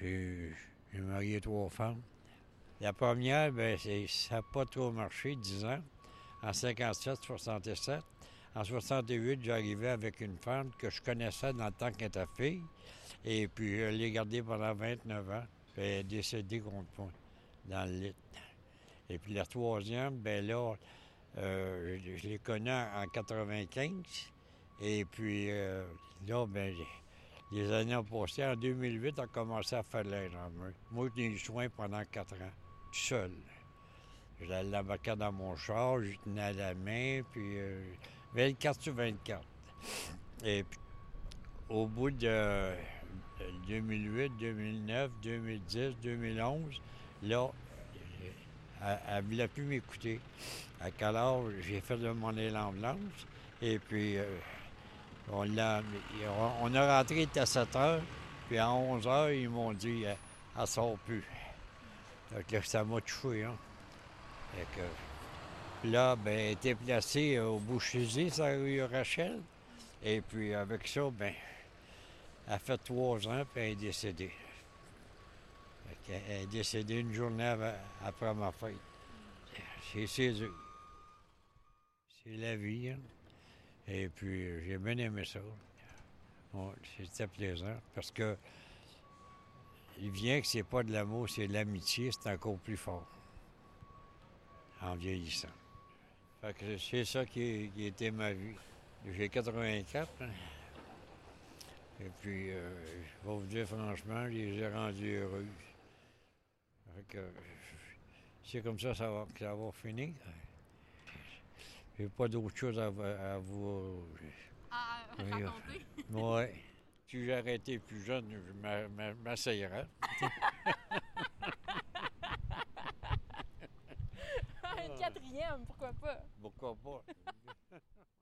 j'ai marié trois femmes. La première, c'est- ça n'a pas trop marché, 10 ans. En 57, 67. En 68, j'arrivais avec une femme que je connaissais dans le temps qu'elle était fille. Et puis, je l'ai gardée pendant 29 ans. Elle est décédée contre moi, dans le lit. Et puis, la troisième, ben là, euh, je, l'ai connue en 95. Et puis, euh, là, ben, les années ont passé. En 2008, on a commencé à faire l'air en moi. Moi, j'ai eu le soin pendant quatre ans, tout seul. J'allais l'embarquer dans mon char, je tenais à la main, puis euh, 24 sur 24. Et puis, au bout de euh, 2008, 2009, 2010, 2011, là, elle ne voulait plus m'écouter. À quel j'ai fait de mon élan blanche. Et puis, euh, on, l'a, on a rentré à 7 heures, puis à 11 heures, ils m'ont dit euh, elle sort plus. Donc ça m'a touché. Hein. Que, là, ben, elle était placée au Boucher-Zé, ça rue Rachel. Et puis, avec ça, ben, elle a fait trois ans, puis elle est décédée. Elle est décédée une journée après ma fête. C'est, c'est. C'est la vie. hein. Et puis, j'ai bien aimé ça. C'était plaisant parce que il vient que c'est pas de l'amour, c'est de l'amitié, c'est encore plus fort en vieillissant. Fait que c'est ça qui, était ma vie. J'ai 84. hein. Et puis, euh, je vais vous dire franchement, je les ai rendus heureux. Fait que, c'est comme ça, que ça va finir. J'ai pas d'autre chose à, vous- à vous. À Oui, raconter. Ouais. Si été plus jeune, je m'a- m'a- m'asseyerais. Une quatrième, pourquoi pas? Pourquoi pas?